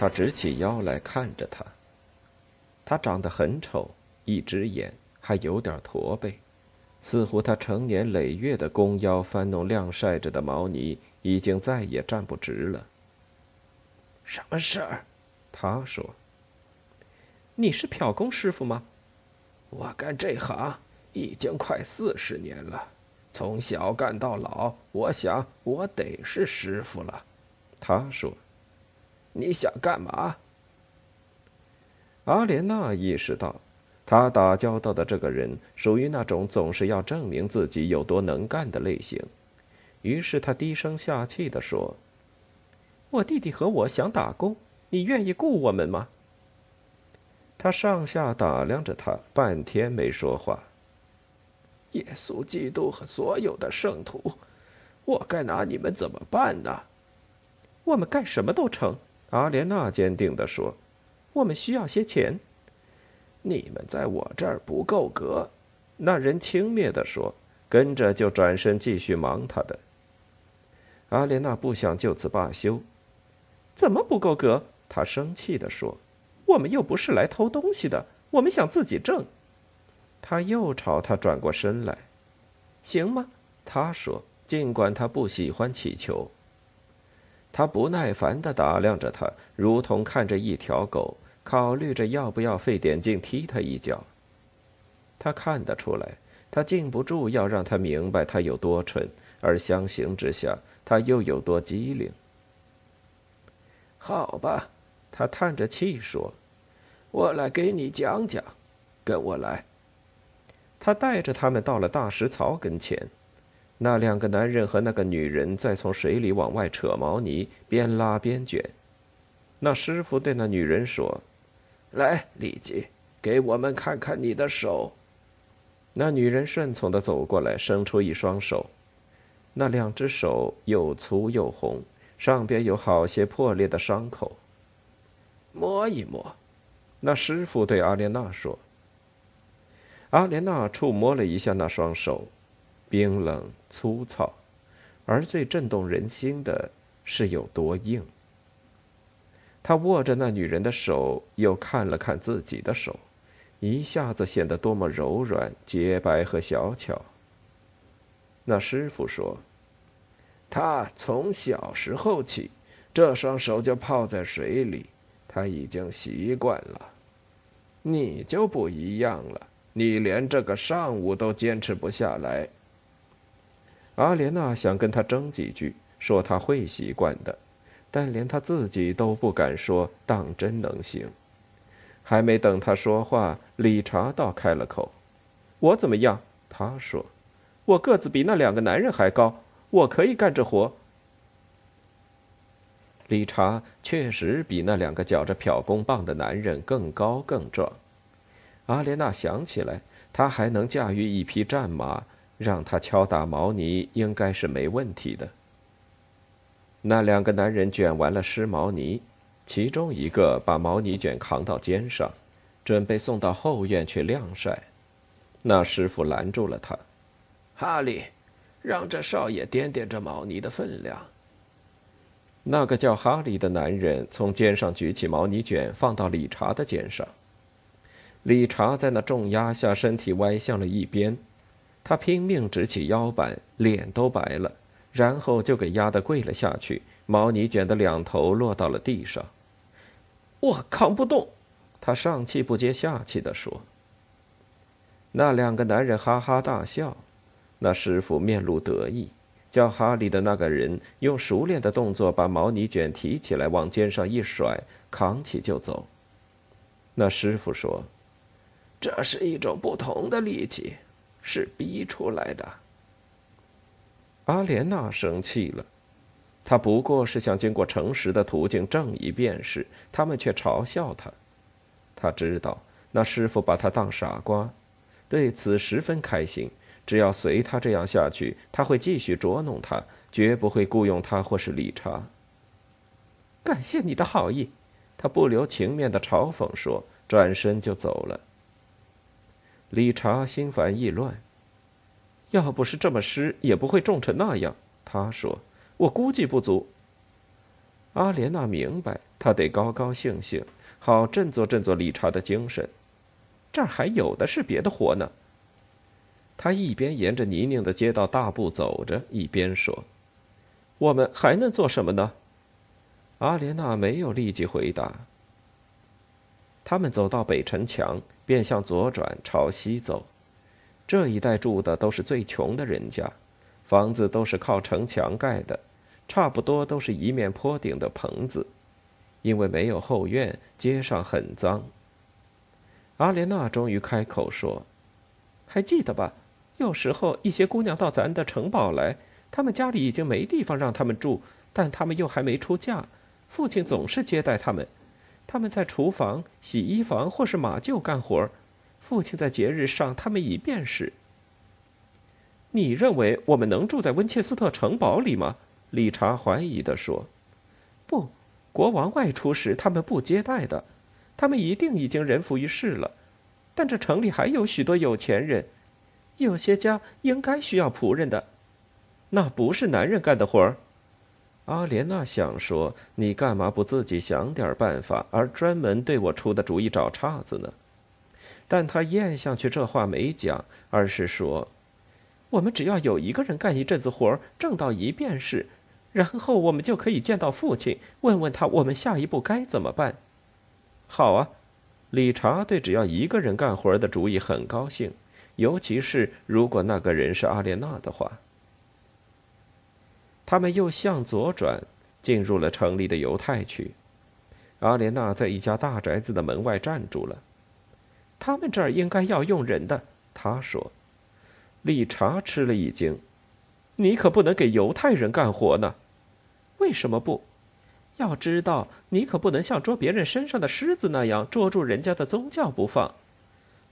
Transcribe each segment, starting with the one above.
他直起腰来看着他。他长得很丑，一只眼，还有点驼背，似乎他成年累月的弓腰翻弄晾晒着的毛呢。已经再也站不直了。什么事儿？他说：“你是漂工师傅吗？我干这行已经快四十年了，从小干到老，我想我得是师傅了。”他说：“你想干嘛？”阿莲娜意识到，他打交道的这个人属于那种总是要证明自己有多能干的类型。于是他低声下气地说：“我弟弟和我想打工，你愿意雇我们吗？”他上下打量着他，半天没说话。耶稣基督和所有的圣徒，我该拿你们怎么办呢？我们干什么都成。”阿莲娜坚定地说：“我们需要些钱。”你们在我这儿不够格。”那人轻蔑地说，跟着就转身继续忙他的。阿莲娜不想就此罢休。怎么不够格？她生气地说：“我们又不是来偷东西的，我们想自己挣。”他又朝他转过身来。行吗？他说，尽管他不喜欢乞求。他不耐烦地打量着他，如同看着一条狗，考虑着要不要费点劲踢他一脚。他看得出来，他禁不住要让他明白他有多蠢，而相形之下。他又有多机灵？好吧，他叹着气说：“我来给你讲讲，跟我来。”他带着他们到了大石槽跟前，那两个男人和那个女人在从水里往外扯毛泥，边拉边卷。那师傅对那女人说：“来，丽姬，给我们看看你的手。”那女人顺从的走过来，伸出一双手。那两只手又粗又红，上边有好些破裂的伤口。摸一摸，那师傅对阿莲娜说。阿莲娜触摸了一下那双手，冰冷粗糙，而最震动人心的是有多硬。他握着那女人的手，又看了看自己的手，一下子显得多么柔软、洁白和小巧。那师傅说：“他从小时候起，这双手就泡在水里，他已经习惯了。你就不一样了，你连这个上午都坚持不下来。”阿莲娜想跟他争几句，说他会习惯的，但连他自己都不敢说，当真能行？还没等他说话，理查倒开了口：“我怎么样？”他说。我个子比那两个男人还高，我可以干这活。理查确实比那两个绞着漂工棒的男人更高更壮。阿莲娜想起来，他还能驾驭一匹战马，让他敲打毛泥应该是没问题的。那两个男人卷完了湿毛泥，其中一个把毛泥卷扛到肩上，准备送到后院去晾晒。那师傅拦住了他。哈利，让这少爷掂掂这毛泥的分量。那个叫哈利的男人从肩上举起毛泥卷，放到理查的肩上。理查在那重压下，身体歪向了一边，他拼命直起腰板，脸都白了，然后就给压得跪了下去。毛呢卷的两头落到了地上。我扛不动，他上气不接下气地说。那两个男人哈哈大笑。那师傅面露得意，叫哈利的那个人用熟练的动作把毛呢卷提起来，往肩上一甩，扛起就走。那师傅说：“这是一种不同的力气，是逼出来的。”阿莲娜生气了：“她不过是想经过诚实的途径证一便是，他们却嘲笑她。他知道那师傅把他当傻瓜，对此十分开心。只要随他这样下去，他会继续捉弄他，绝不会雇佣他或是理查。感谢你的好意，他不留情面的嘲讽说，转身就走了。理查心烦意乱。要不是这么湿，也不会重成那样。他说：“我估计不足。”阿莲娜明白，他得高高兴兴，好振作振作理查的精神。这儿还有的是别的活呢。他一边沿着泥泞的街道大步走着，一边说：“我们还能做什么呢？”阿莲娜没有立即回答。他们走到北城墙，便向左转，朝西走。这一带住的都是最穷的人家，房子都是靠城墙盖的，差不多都是一面坡顶的棚子。因为没有后院，街上很脏。阿莲娜终于开口说：“还记得吧？有时候一些姑娘到咱的城堡来，她们家里已经没地方让她们住，但她们又还没出嫁，父亲总是接待她们。他们在厨房、洗衣房或是马厩干活父亲在节日上，他们一便是。你认为我们能住在温切斯特城堡里吗？理查怀疑地说：“不，国王外出时他们不接待的，他们一定已经人浮于事了。但这城里还有许多有钱人，有些家应该需要仆人的，那不是男人干的活儿。”阿莲娜想说：“你干嘛不自己想点办法，而专门对我出的主意找岔子呢？”但他咽下去，这话没讲，而是说：“我们只要有一个人干一阵子活挣到一便士，然后我们就可以见到父亲，问问他我们下一步该怎么办。”好啊，理查对只要一个人干活的主意很高兴，尤其是如果那个人是阿莲娜的话。他们又向左转，进入了城里的犹太区。阿莲娜在一家大宅子的门外站住了。他们这儿应该要用人的，他说。理查吃了一惊：“你可不能给犹太人干活呢？为什么不？要知道，你可不能像捉别人身上的虱子那样捉住人家的宗教不放。”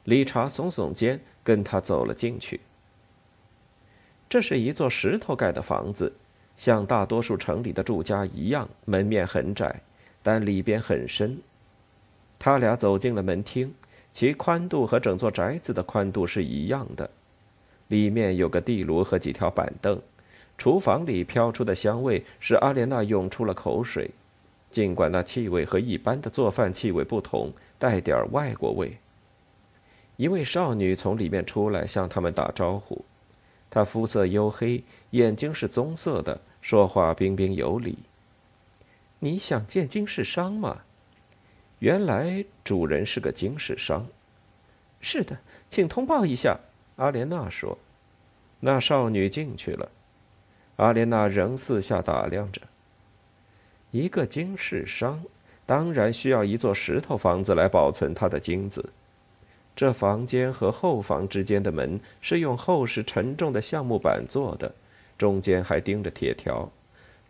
理查耸耸肩，跟他走了进去。这是一座石头盖的房子，像大多数城里的住家一样，门面很窄，但里边很深。他俩走进了门厅。其宽度和整座宅子的宽度是一样的，里面有个地炉和几条板凳，厨房里飘出的香味使阿莲娜涌出了口水，尽管那气味和一般的做饭气味不同，带点外国味。一位少女从里面出来向他们打招呼，她肤色黝黑，眼睛是棕色的，说话彬彬有礼。你想见金世商吗？原来主人是个经世商。是的，请通报一下。阿莲娜说：“那少女进去了。”阿莲娜仍四下打量着。一个经世商，当然需要一座石头房子来保存他的金子。这房间和后房之间的门是用厚实沉重的橡木板做的，中间还钉着铁条。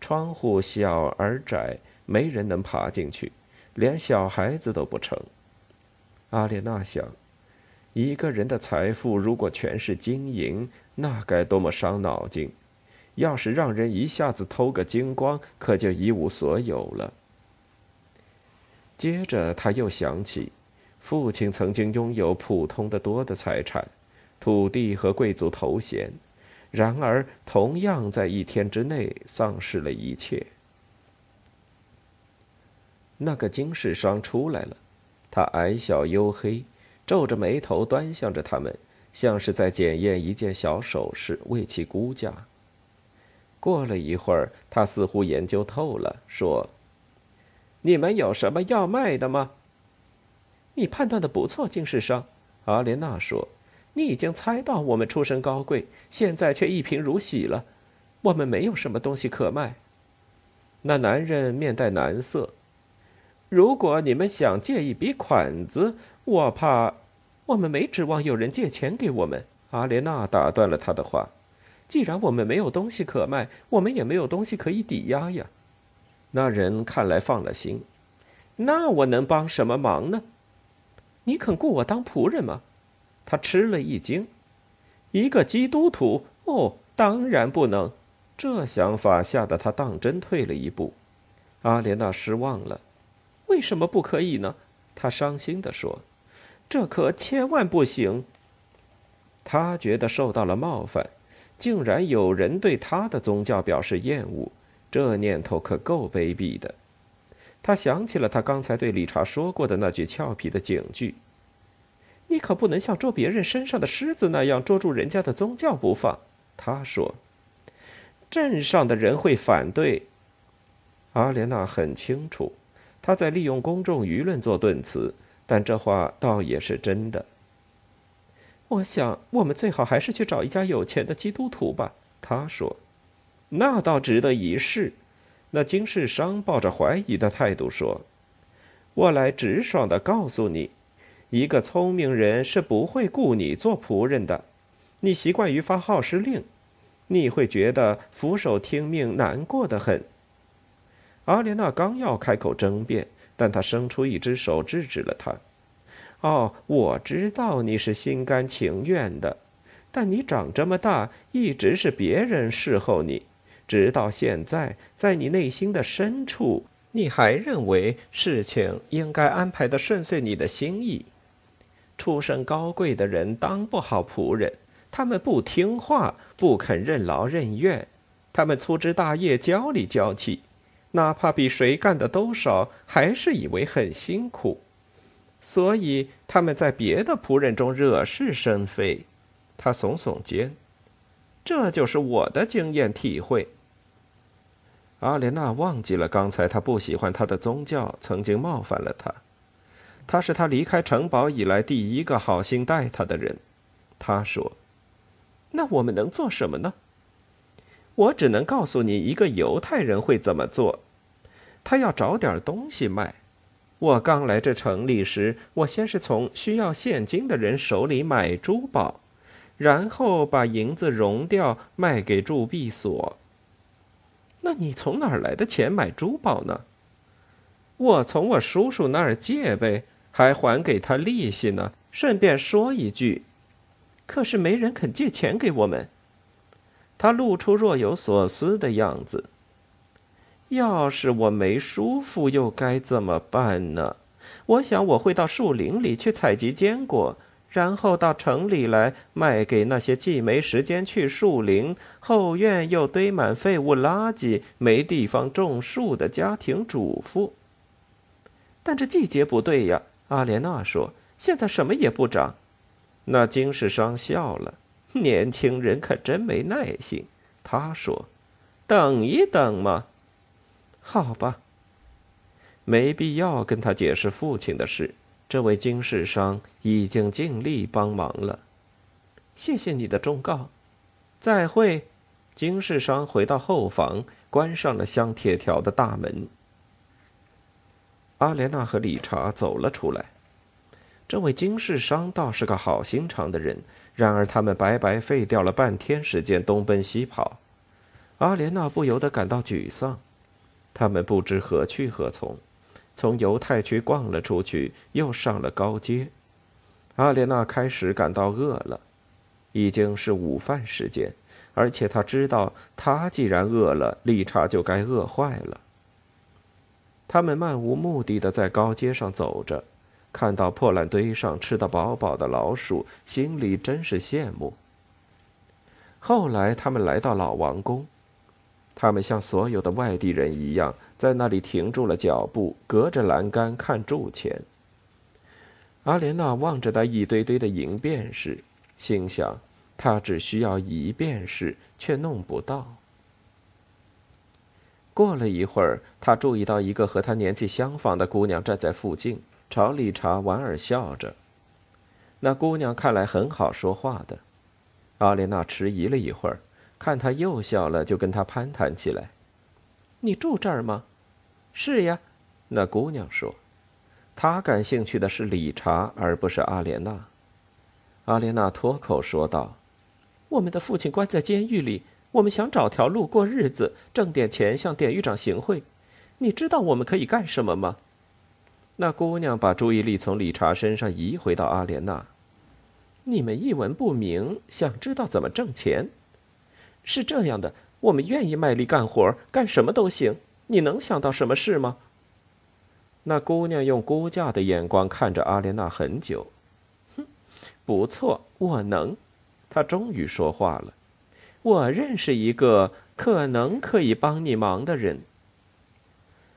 窗户小而窄，没人能爬进去。连小孩子都不成。阿莲娜想，一个人的财富如果全是金银，那该多么伤脑筋！要是让人一下子偷个精光，可就一无所有了。接着，他又想起，父亲曾经拥有普通的多的财产，土地和贵族头衔，然而同样在一天之内丧失了一切。那个金世商出来了，他矮小黝黑，皱着眉头端详着他们，像是在检验一件小首饰，为其估价。过了一会儿，他似乎研究透了，说：“你们有什么要卖的吗？”你判断的不错，金世商。阿莲娜说：“你已经猜到我们出身高贵，现在却一贫如洗了。我们没有什么东西可卖。”那男人面带难色。如果你们想借一笔款子，我怕我们没指望有人借钱给我们。阿莲娜打断了他的话：“既然我们没有东西可卖，我们也没有东西可以抵押呀。那人看来放了心。那我能帮什么忙呢？你肯雇我当仆人吗？他吃了一惊。一个基督徒？哦，当然不能。这想法吓得他当真退了一步。阿莲娜失望了。为什么不可以呢？他伤心地说：“这可千万不行。”他觉得受到了冒犯，竟然有人对他的宗教表示厌恶，这念头可够卑鄙的。他想起了他刚才对理查说过的那句俏皮的警句：“你可不能像捉别人身上的虱子那样捉住人家的宗教不放。”他说：“镇上的人会反对。”阿莲娜很清楚，他在利用公众舆论做盾词，但这话倒也是真的。我想，我们最好还是去找一家有钱的基督徒吧。”他说，“那倒值得一试。”那经世商抱着怀疑的态度说：“我来直爽的告诉你，一个聪明人是不会雇你做仆人的。你习惯于发号施令，你会觉得俯首听命难过的很。”阿莲娜刚要开口争辩，但他伸出一只手制止了他。哦，我知道你是心甘情愿的，但你长这么大一直是别人侍候你，直到现在，在你内心的深处，你还认为事情应该安排的顺遂你的心意。出身高贵的人当不好仆人，他们不听话，不肯任劳任怨，他们粗枝大叶，娇里娇气，哪怕比谁干的都少，还是以为很辛苦。所以他们在别的仆人中惹是生非，他耸耸肩，这就是我的经验体会。阿莲娜忘记了刚才他不喜欢他的宗教曾经冒犯了他，他是他离开城堡以来第一个好心待他的人。他说：“那我们能做什么呢？”我只能告诉你一个犹太人会怎么做，他要找点东西卖。我刚来这城里时，我先是从需要现金的人手里买珠宝，然后把银子熔掉卖给铸币所。那你从哪儿来的钱买珠宝呢？我从我叔叔那儿借呗，还还给他利息呢。顺便说一句，可是没人肯借钱给我们。他露出若有所思的样子。要是我没舒服，又该怎么办呢？我想我会到树林里去采集坚果，然后到城里来卖给那些既没时间去树林、后院又堆满废物垃圾、没地方种树的家庭主妇。但这季节不对呀，阿莲娜说：“现在什么也不长。”那金世商笑了：“年轻人可真没耐心。”他说：“等一等嘛。”好吧，没必要跟他解释父亲的事。这位金世商已经尽力帮忙了。谢谢你的忠告。再会。金世商回到后房，关上了镶铁条的大门。阿莲娜和理查走了出来。这位金世商倒是个好心肠的人，然而他们白白费掉了半天时间东奔西跑。阿莲娜不由得感到沮丧。他们不知何去何从，从犹太区逛了出去，又上了高街。阿莲娜开始感到饿了，已经是午饭时间，而且她知道，她既然饿了，理查就该饿坏了。他们漫无目的的在高街上走着，看到破烂堆上吃得饱饱的老鼠，心里真是羡慕。后来，他们来到老王宫。他们像所有的外地人一样，在那里停住了脚步，隔着栏杆看铸钱。阿莲娜望着那一堆堆的银便士，心想：他只需要一便士，却弄不到。过了一会儿，他注意到一个和他年纪相仿的姑娘站在附近，朝理查莞尔笑着。那姑娘看来很好说话的。阿莲娜迟疑了一会儿。看他又笑了，就跟他攀谈起来。你住这儿吗？是呀，那姑娘说。她感兴趣的是理查，而不是阿莲娜。阿莲娜脱口说道：“我们的父亲关在监狱里，我们想找条路过日子，挣点钱向典狱长行贿。你知道我们可以干什么吗？”那姑娘把注意力从理查身上移回到阿莲娜。你们一文不名，想知道怎么挣钱？是这样的，我们愿意卖力干活，干什么都行。你能想到什么事吗？那姑娘用估价的眼光看着阿莲娜很久。哼，不错，我能。她终于说话了。我认识一个可能可以帮你忙的人。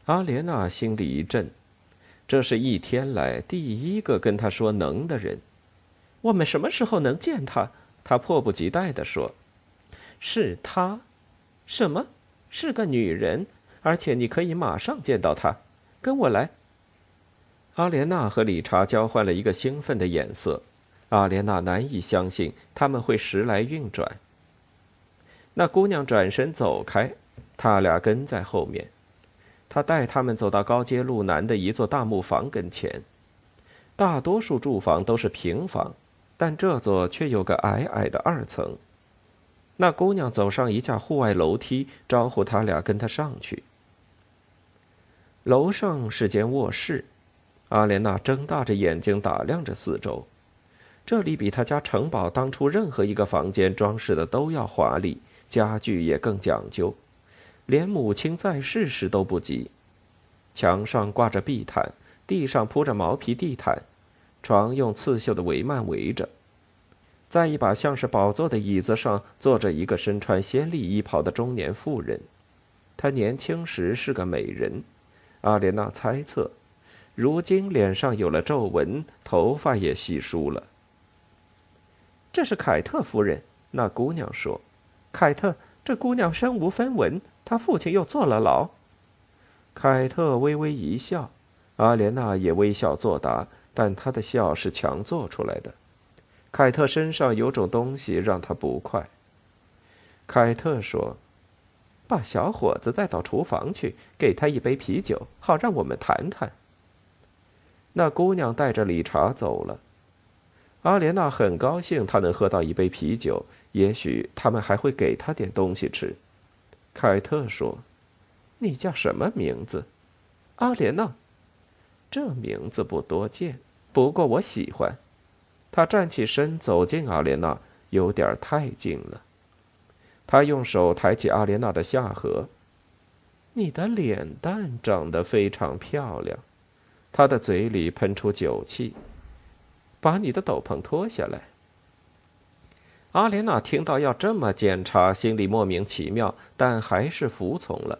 阿莲娜心里一震，这是一天来第一个跟她说能的人。我们什么时候能见他？她迫不及待地说：“是他，什么？是个女人，而且你可以马上见到她。跟我来。”阿莲娜和理查交换了一个兴奋的眼色。阿莲娜难以相信他们会时来运转。那姑娘转身走开，他俩跟在后面。他带他们走到高街路南的一座大木房跟前。大多数住房都是平房。但这座却有个矮矮的二层。那姑娘走上一架户外楼梯，招呼他俩跟她上去。楼上是间卧室，阿莲娜睁大着眼睛打量着四周。这里比她家城堡当初任何一个房间装饰的都要华丽，家具也更讲究，连母亲在世时都不及。墙上挂着壁毯，地上铺着毛皮地毯。床用刺绣的帷幔围着，在一把像是宝座的椅子上坐着一个身穿鲜丽衣袍的中年妇人。她年轻时是个美人，阿莲娜猜测，如今脸上有了皱纹，头发也稀疏了。这是凯特夫人，那姑娘说：“凯特，这姑娘身无分文，她父亲又坐了牢。”凯特微微一笑，阿莲娜也微笑作答。但她的笑是强做出来的。凯特身上有种东西让他不快。凯特说：“把小伙子带到厨房去，给他一杯啤酒，好让我们谈谈。”那姑娘带着理查走了。阿莲娜很高兴，她能喝到一杯啤酒。也许他们还会给她点东西吃。凯特说：“你叫什么名字？”阿莲娜。这名字不多见，不过我喜欢。他站起身，走近阿莲娜，有点太近了。他用手抬起阿莲娜的下颌。你的脸蛋长得非常漂亮。他的嘴里喷出酒气。把你的斗篷脱下来。阿莲娜听到要这么检查，心里莫名其妙，但还是服从了。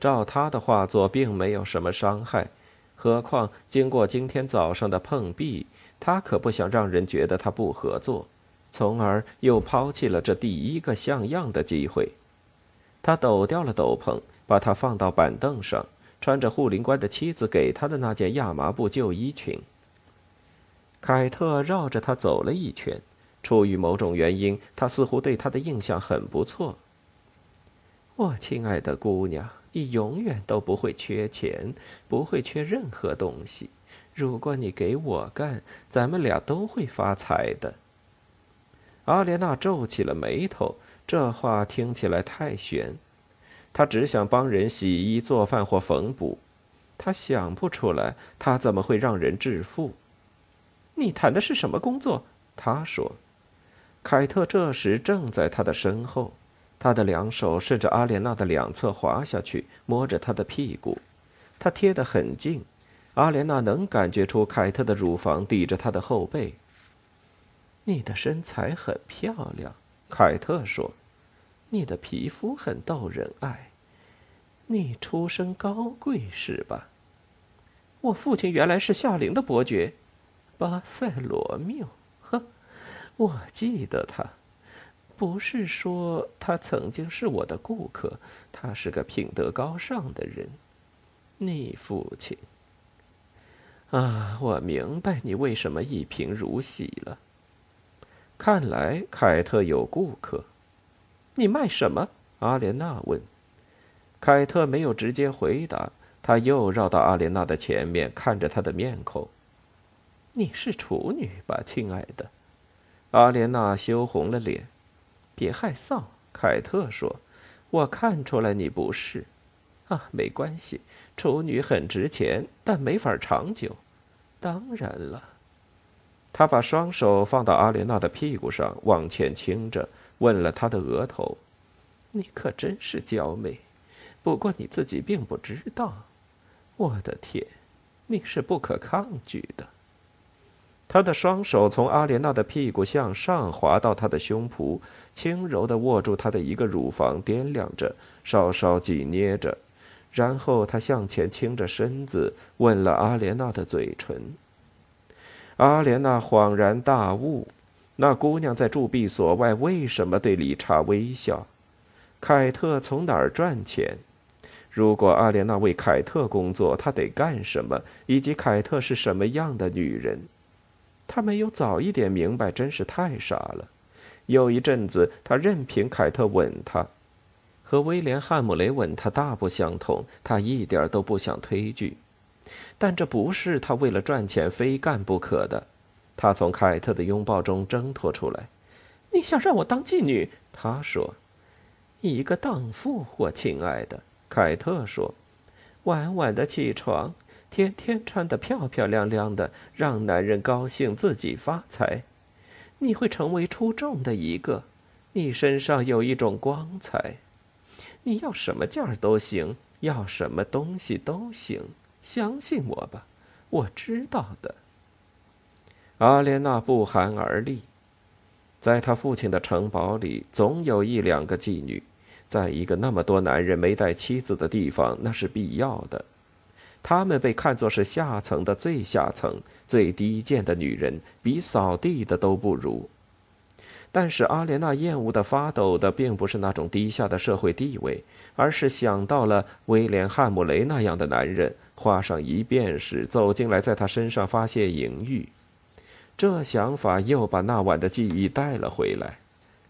照他的画作，并没有什么伤害。何况经过今天早上的碰壁，他可不想让人觉得他不合作，从而又抛弃了这第一个像样的机会。他抖掉了斗篷，把它放到板凳上，穿着护林官的妻子给他的那件亚麻布旧衣裙。凯特绕着他走了一圈，出于某种原因，他似乎对他的印象很不错。我亲爱的姑娘。你永远都不会缺钱，不会缺任何东西。如果你给我干，咱们俩都会发财的。阿莲娜皱起了眉头，这话听起来太悬。她只想帮人洗衣、做饭或缝补，她想不出来她怎么会让人致富。你谈的是什么工作？他说。凯特这时正在他的身后。他的两手顺着阿莲娜的两侧滑下去，摸着她的屁股，他贴得很近，阿莲娜能感觉出凯特的乳房抵着他的后背。你的身材很漂亮，凯特说，你的皮肤很逗人爱，你出身高贵是吧？我父亲原来是夏琳的伯爵，巴塞罗缪，呵，我记得他。不是说他曾经是我的顾客，他是个品德高尚的人。你父亲啊，我明白你为什么一贫如洗了。看来凯特有顾客。你卖什么？阿莲娜问。凯特没有直接回答，他又绕到阿莲娜的前面，看着她的面孔。你是处女吧，亲爱的？阿莲娜羞红了脸。别害臊。”凯特说：“我看出来你不是。啊，没关系，处女很值钱，但没法长久。当然了。”他把双手放到阿莲娜的屁股上，往前倾着，吻了她的额头。“你可真是娇美，不过你自己并不知道。我的天，你是不可抗拒的。”他的双手从阿莲娜的屁股向上滑到她的胸脯，轻柔地握住她的一个乳房，掂量着，稍稍挤捏着，然后他向前倾着身子，吻了阿莲娜的嘴唇。阿莲娜恍然大悟：那姑娘在铸币所外为什么对理查微笑？凯特从哪儿赚钱？如果阿莲娜为凯特工作，她得干什么？以及凯特是什么样的女人？他没有早一点明白，真是太傻了。有一阵子，他任凭凯特吻他，和威廉·汉姆雷吻他大不相同。他一点都不想推拒，但这不是他为了赚钱非干不可的。他从凯特的拥抱中挣脱出来。“你想让我当妓女？”他说。“一个荡妇，我亲爱的。”凯特说，“晚晚的起床。”天天穿得漂漂亮亮的，让男人高兴，自己发财。你会成为出众的一个，你身上有一种光彩。你要什么件儿都行，要什么东西都行，相信我吧，我知道的。阿莲娜不寒而栗，在他父亲的城堡里，总有一两个妓女，在一个那么多男人没带妻子的地方，那是必要的。她们被看作是下层的最下层、最低贱的女人，比扫地的都不如。但是阿莲娜厌恶的发抖的，并不是那种低下的社会地位，而是想到了威廉·汉姆雷那样的男人，画上一便士走进来，在他身上发泄淫欲。这想法又把那晚的记忆带了回来。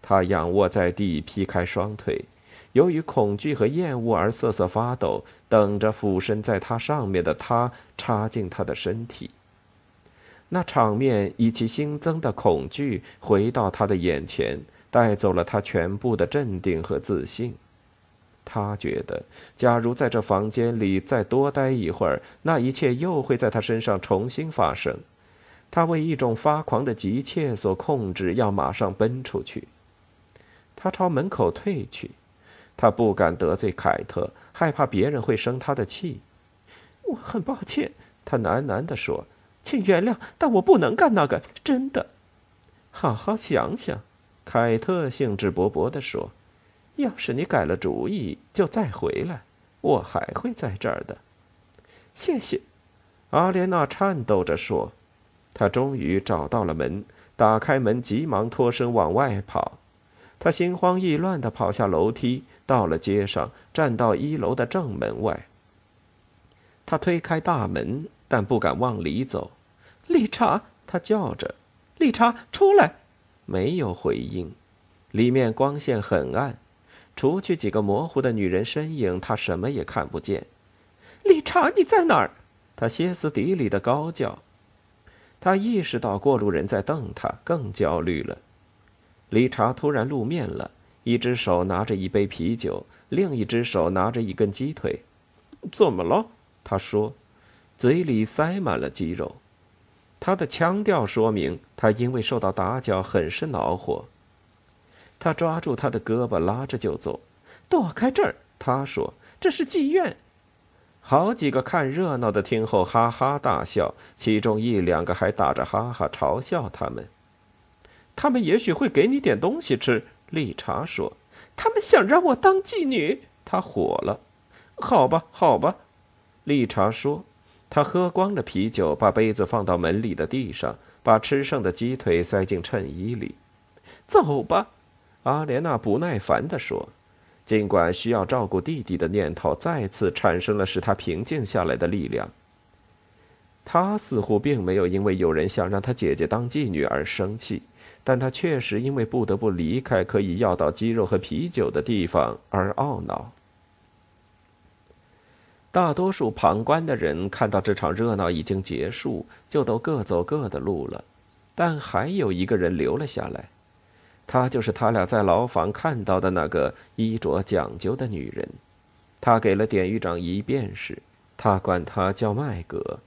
他仰卧在地，劈开双腿。由于恐惧和厌恶而瑟瑟发抖，等着俯身在他上面的他插进他的身体。那场面以其新增的恐惧回到他的眼前，带走了他全部的镇定和自信。他觉得，假如在这房间里再多待一会儿，那一切又会在他身上重新发生。他为一种发狂的急切所控制，要马上奔出去。他朝门口退去。他不敢得罪凯特，害怕别人会生他的气。我很抱歉，他喃喃地说：“请原谅，但我不能干那个，真的。”好好想想，凯特兴致勃勃地说：“要是你改了主意，就再回来，我还会在这儿的。”谢谢，阿莲娜颤抖着说。她终于找到了门，打开门，急忙脱身往外跑。她心慌意乱地跑下楼梯。到了街上，站到一楼的正门外。他推开大门，但不敢往里走。理查，他叫着：“理查，出来！”没有回应。里面光线很暗，除去几个模糊的女人身影，他什么也看不见。理查，你在哪儿？他歇斯底里的高叫。他意识到过路人在瞪他，更焦虑了。理查突然露面了。一只手拿着一杯啤酒，另一只手拿着一根鸡腿。怎么了？他说，嘴里塞满了鸡肉。他的腔调说明他因为受到打搅很是恼火。他抓住他的胳膊，拉着就走。躲开这儿！他说：“这是妓院。”好几个看热闹的听后哈哈大笑，其中一两个还打着哈哈嘲笑他们。他们也许会给你点东西吃。理查说：“他们想让我当妓女。”他火了。“好吧，好吧。”理查说。他喝光了啤酒，把杯子放到门里的地上，把吃剩的鸡腿塞进衬衣里。“走吧。”阿莲娜不耐烦地说。尽管需要照顾弟弟的念头再次产生了使他平静下来的力量，他似乎并没有因为有人想让他姐姐当妓女而生气。但他确实因为不得不离开可以要到鸡肉和啤酒的地方而懊恼。大多数旁观的人看到这场热闹已经结束，就都各走各的路了。但还有一个人留了下来。她就是他俩在牢房看到的那个衣着讲究的女人。他给了典狱长一便士，他管她叫麦格。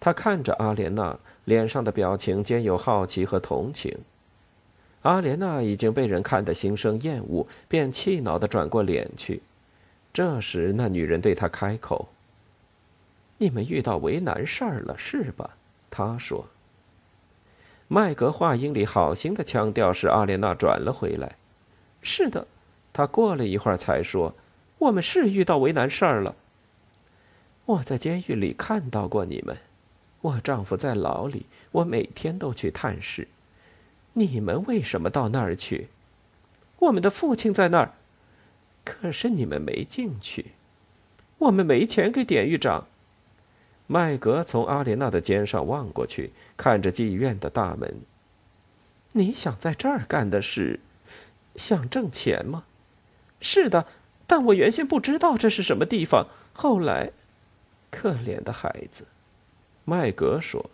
他看着阿莲娜，脸上的表情兼有好奇和同情。阿莲娜已经被人看得心生厌恶，便气恼地转过脸去。这时，那女人对他开口：“你们遇到为难事儿了，是吧？”她说。麦格话音里好心的腔调使阿莲娜转了回来。“是的。”她过了一会儿才说：“我们是遇到为难事儿了。我在监狱里看到过你们。我丈夫在牢里，我每天都去探视。”你们为什么到那儿去？我们的父亲在那儿，可是你们没进去。我们没钱给典狱长。麦格从阿莲娜的肩上望过去，看着妓院的大门。你想在这儿干的是，想挣钱吗？是的，但我原先不知道这是什么地方。后来，可怜的孩子，麦格说。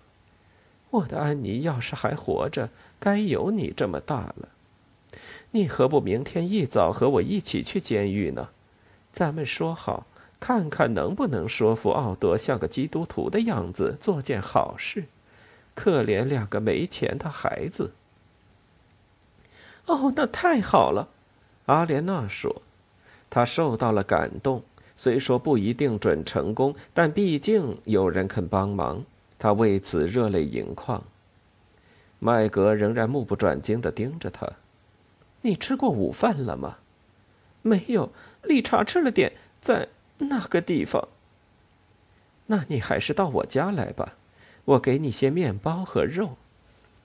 我的安妮要是还活着，该有你这么大了。你何不明天一早和我一起去监狱呢？咱们说好，看看能不能说服奥多像个基督徒的样子做件好事。可怜两个没钱的孩子。哦，那太好了，阿莲娜说，她受到了感动。虽说不一定准成功，但毕竟有人肯帮忙。他为此热泪盈眶。麦格仍然目不转睛的盯着他。你吃过午饭了吗？没有，理查吃了点，在那个地方。那你还是到我家来吧，我给你些面包和肉。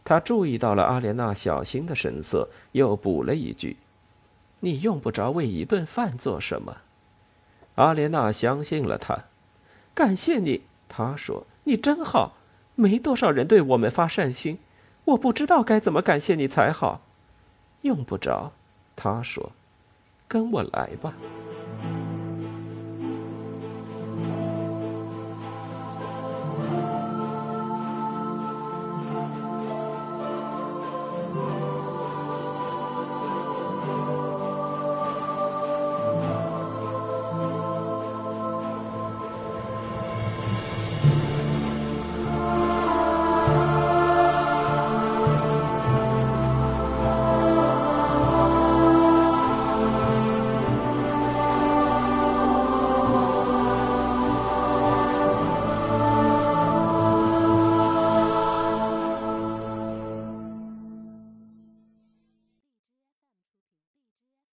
他注意到了阿莲娜小心的神色，又补了一句：“你用不着为一顿饭做什么。”阿莲娜相信了他。感谢你，他说。你真好，没多少人对我们发善心，我不知道该怎么感谢你才好。用不着，他说，跟我来吧。